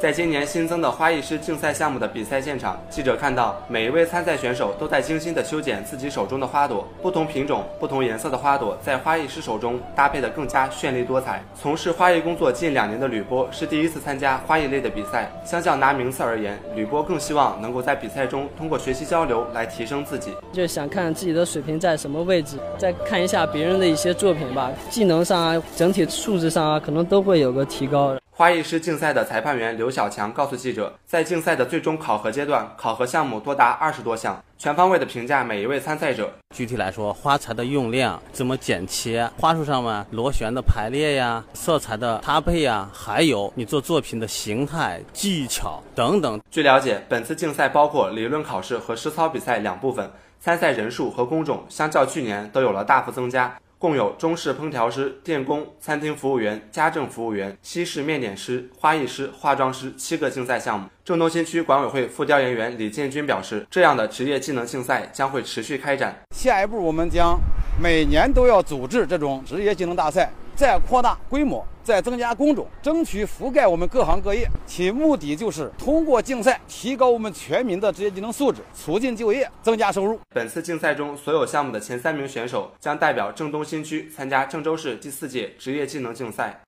在今年新增的花艺师竞赛项目的比赛现场，记者看到每一位参赛选手都在精心的修剪自己手中的花朵，不同品种、不同颜色的花朵在花艺师手中搭配得更加绚丽多彩。从事花艺工作近两年的吕波是第一次参加花艺类的比赛，相较拿名次而言，吕波更希望能够在比赛中通过学习交流来提升自己，就想看自己的水平在什么位置，再看一下别人的一些作品吧，技能上啊，整体素质上啊，可能都会有个提高。花艺师竞赛的裁判员刘小强告诉记者，在竞赛的最终考核阶段，考核项目多达二十多项，全方位的评价每一位参赛者。具体来说，花材的用量、怎么剪切、花束上面螺旋的排列呀、色彩的搭配呀，还有你做作品的形态、技巧等等。据了解，本次竞赛包括理论考试和实操比赛两部分，参赛人数和工种相较去年都有了大幅增加。共有中式烹调师、电工、餐厅服务员、家政服务员、西式面点师、花艺师、化妆师七个竞赛项目。郑东新区管委会副调研员李建军表示，这样的职业技能竞赛将会持续开展。下一步，我们将每年都要组织这种职业技能大赛。再扩大规模，再增加工种，争取覆盖我们各行各业。其目的就是通过竞赛提高我们全民的职业技能素质，促进就业，增加收入。本次竞赛中，所有项目的前三名选手将代表郑东新区参加郑州市第四届职业技能竞赛。